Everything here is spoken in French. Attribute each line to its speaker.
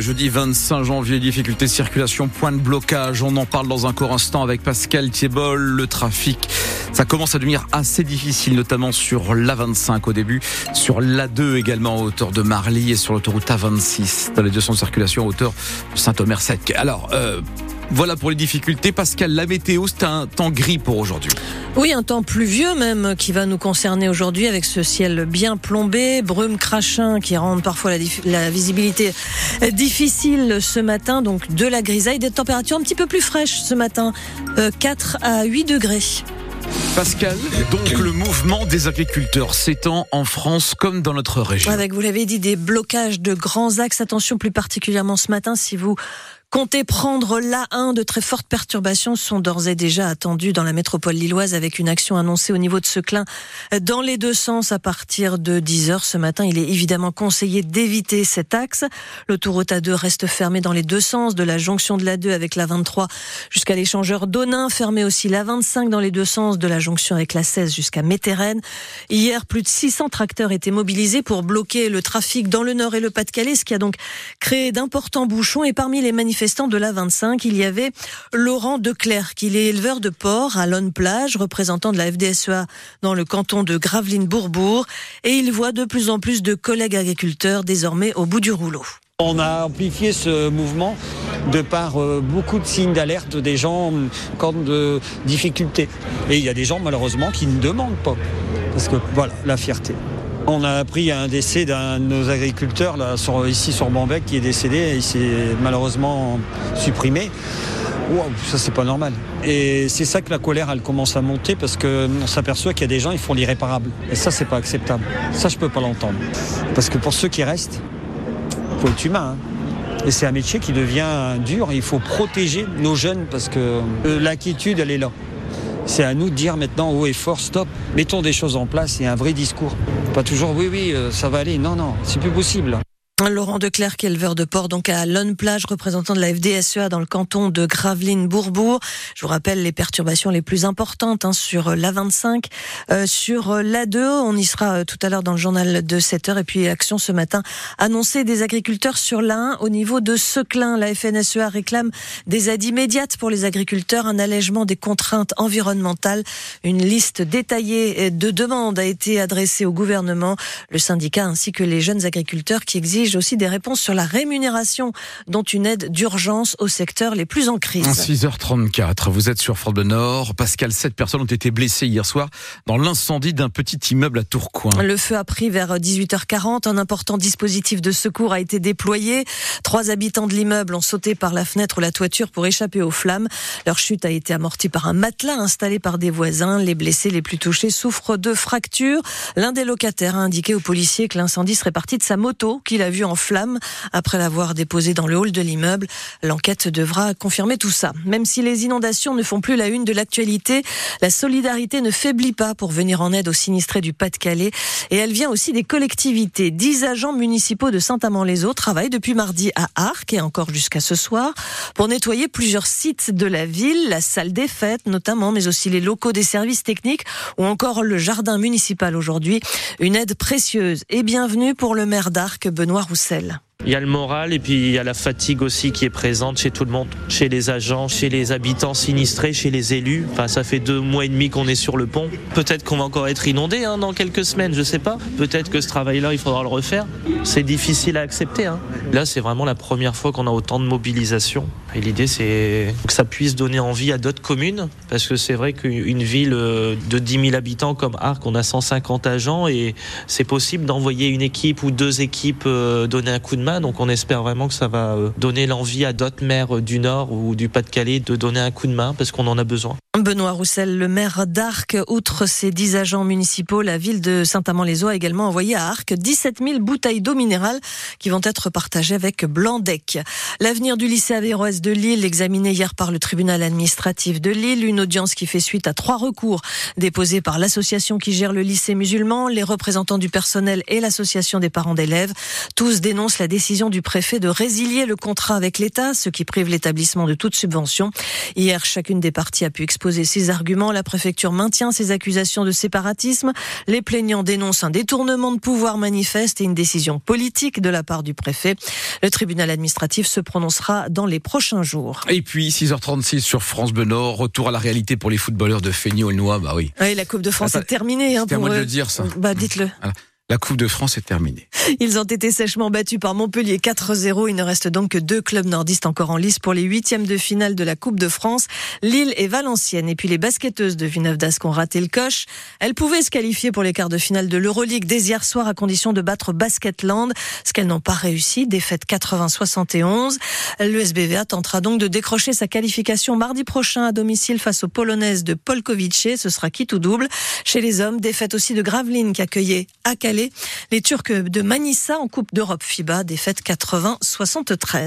Speaker 1: jeudi 25 janvier. Difficulté de circulation, point de blocage. On en parle dans un court instant avec Pascal Thiebol. Le trafic, ça commence à devenir assez difficile, notamment sur l'A25 au début, sur l'A2 également à hauteur de Marly et sur l'autoroute A26 dans les deux sens de circulation à hauteur de Saint-Omer-Sec. Alors, euh, voilà pour les difficultés. Pascal, la météo, c'est un temps gris pour aujourd'hui.
Speaker 2: Oui, un temps pluvieux même qui va nous concerner aujourd'hui avec ce ciel bien plombé, brume crachin qui rend parfois la, la, visibilité difficile ce matin, donc de la grisaille, des températures un petit peu plus fraîches ce matin, 4 euh, à 8 degrés.
Speaker 1: Pascal, donc le mouvement des agriculteurs s'étend en France comme dans notre région.
Speaker 2: Avec, vous l'avez dit, des blocages de grands axes. Attention plus particulièrement ce matin si vous Comptez prendre l'A1. De très fortes perturbations sont d'ores et déjà attendues dans la métropole lilloise avec une action annoncée au niveau de Seclin dans les deux sens à partir de 10 heures ce matin. Il est évidemment conseillé d'éviter cet axe. L'autoroute A2 reste fermée dans les deux sens de la jonction de l'A2 avec la 23 jusqu'à l'échangeur d'Onin. Fermée aussi la 25 dans les deux sens de la jonction avec la 16 jusqu'à Métérène. Hier, plus de 600 tracteurs étaient mobilisés pour bloquer le trafic dans le nord et le Pas-de-Calais, ce qui a donc créé d'importants bouchons et parmi les manifestants de la 25, il y avait Laurent Declerc, qui est éleveur de porc à Lonne Plage, représentant de la FDSEA dans le canton de Gravelines-Bourbourg, et il voit de plus en plus de collègues agriculteurs désormais au bout du rouleau.
Speaker 3: On a amplifié ce mouvement de par euh, beaucoup de signes d'alerte des gens quand de difficultés. Et il y a des gens malheureusement qui ne demandent pas. Parce que voilà, la fierté. On a appris un décès d'un de nos agriculteurs ici sur Bambec qui est décédé. Il s'est malheureusement supprimé. ça c'est pas normal. Et c'est ça que la colère elle commence à monter parce qu'on s'aperçoit qu'il y a des gens ils font l'irréparable. Et ça c'est pas acceptable. Ça je peux pas l'entendre. Parce que pour ceux qui restent, il faut être humain. Hein. Et c'est un métier qui devient dur. Il faut protéger nos jeunes parce que euh, l'inquiétude elle est là. C'est à nous de dire maintenant haut et fort, stop, mettons des choses en place et un vrai discours. Pas toujours oui, oui, euh, ça va aller. Non, non, c'est plus possible.
Speaker 2: Laurent Declerc, éleveur de porc, donc à Lonne Plage, représentant de la FDSEA dans le canton de Gravelines-Bourbourg. Je vous rappelle les perturbations les plus importantes hein, sur l'A25, euh, sur l'A2. On y sera euh, tout à l'heure dans le journal de 7 heures. Et puis action ce matin annoncée des agriculteurs sur l'A1 au niveau de Seclin. La FNSEA réclame des aides immédiates pour les agriculteurs, un allègement des contraintes environnementales. Une liste détaillée de demandes a été adressée au gouvernement, le syndicat ainsi que les jeunes agriculteurs qui exigent aussi des réponses sur la rémunération, dont une aide d'urgence au secteur les plus en crise.
Speaker 1: 6h34, vous êtes sur Fort de Nord. Pascal, sept personnes ont été blessées hier soir dans l'incendie d'un petit immeuble à Tourcoing.
Speaker 2: Le feu a pris vers 18h40. Un important dispositif de secours a été déployé. Trois habitants de l'immeuble ont sauté par la fenêtre ou la toiture pour échapper aux flammes. Leur chute a été amortie par un matelas installé par des voisins. Les blessés les plus touchés souffrent de fractures. L'un des locataires a indiqué aux policiers que l'incendie serait parti de sa moto qu'il a en flammes après l'avoir déposé dans le hall de l'immeuble. L'enquête devra confirmer tout ça. Même si les inondations ne font plus la une de l'actualité, la solidarité ne faiblit pas pour venir en aide aux sinistrés du Pas-de-Calais. Et elle vient aussi des collectivités. Dix agents municipaux de Saint-Amand-les-Eaux travaillent depuis mardi à Arc et encore jusqu'à ce soir pour nettoyer plusieurs sites de la ville, la salle des fêtes notamment, mais aussi les locaux des services techniques ou encore le jardin municipal aujourd'hui. Une aide précieuse et bienvenue pour le maire d'Arc, Benoît Roussel.
Speaker 4: Il y a le moral et puis il y a la fatigue aussi qui est présente chez tout le monde, chez les agents, chez les habitants sinistrés, chez les élus. Enfin, ça fait deux mois et demi qu'on est sur le pont. Peut-être qu'on va encore être inondé hein, dans quelques semaines, je sais pas. Peut-être que ce travail-là, il faudra le refaire. C'est difficile à accepter. Hein. Là, c'est vraiment la première fois qu'on a autant de mobilisation. Et l'idée, c'est que ça puisse donner envie à d'autres communes, parce que c'est vrai qu'une ville euh, de 10 000 habitants comme Arc, on a 150 agents et c'est possible d'envoyer une équipe ou deux équipes euh, donner un coup de main donc on espère vraiment que ça va euh, donner l'envie à d'autres maires du Nord ou du Pas-de-Calais de donner un coup de main parce qu'on en a besoin.
Speaker 2: Benoît Roussel, le maire d'Arc, outre ses 10 agents municipaux, la ville de Saint-Amand-les-Eaux a également envoyé à Arc 17 000 bouteilles d'eau minérale qui vont être partagées avec Blandec. L'avenir du lycée Averroès de Lille, examiné hier par le tribunal administratif de Lille, une audience qui fait suite à trois recours déposés par l'association qui gère le lycée musulman, les représentants du personnel et l'association des parents d'élèves. Tous dénoncent la décision du préfet de résilier le contrat avec l'État, ce qui prive l'établissement de toute subvention. Hier, chacune des parties a pu exposer ses arguments. La préfecture maintient ses accusations de séparatisme. Les plaignants dénoncent un détournement de pouvoir manifeste et une décision politique de la part du préfet. Le tribunal administratif se prononcera dans les prochains jours.
Speaker 1: Et puis 6h36 sur France Bleu Nord, retour à la réalité pour les footballeurs de Fény-Aulnois, bah oui.
Speaker 2: Oui, la Coupe de France est terminée. Hein,
Speaker 1: C'est à
Speaker 2: pour
Speaker 1: moi de le dire ça.
Speaker 2: Bah dites-le.
Speaker 1: La Coupe de France est terminée.
Speaker 2: Ils ont été sèchement battus par Montpellier 4-0. Il ne reste donc que deux clubs nordistes encore en lice pour les huitièmes de finale de la Coupe de France. Lille et Valenciennes. Et puis les basketteuses de Villeneuve-d'Ascq ont raté le coche. Elles pouvaient se qualifier pour les quarts de finale de l'Euroleague dès hier soir à condition de battre Basketland. Ce qu'elles n'ont pas réussi. Défaite 80-71. Le tentera donc de décrocher sa qualification mardi prochain à domicile face aux Polonaises de Polkowice. Ce sera qui tout double. Chez les hommes, défaite aussi de Gravelines qui accueillait à Calais les Turcs de Manissa en Coupe d'Europe FIBA, défaite 80-73.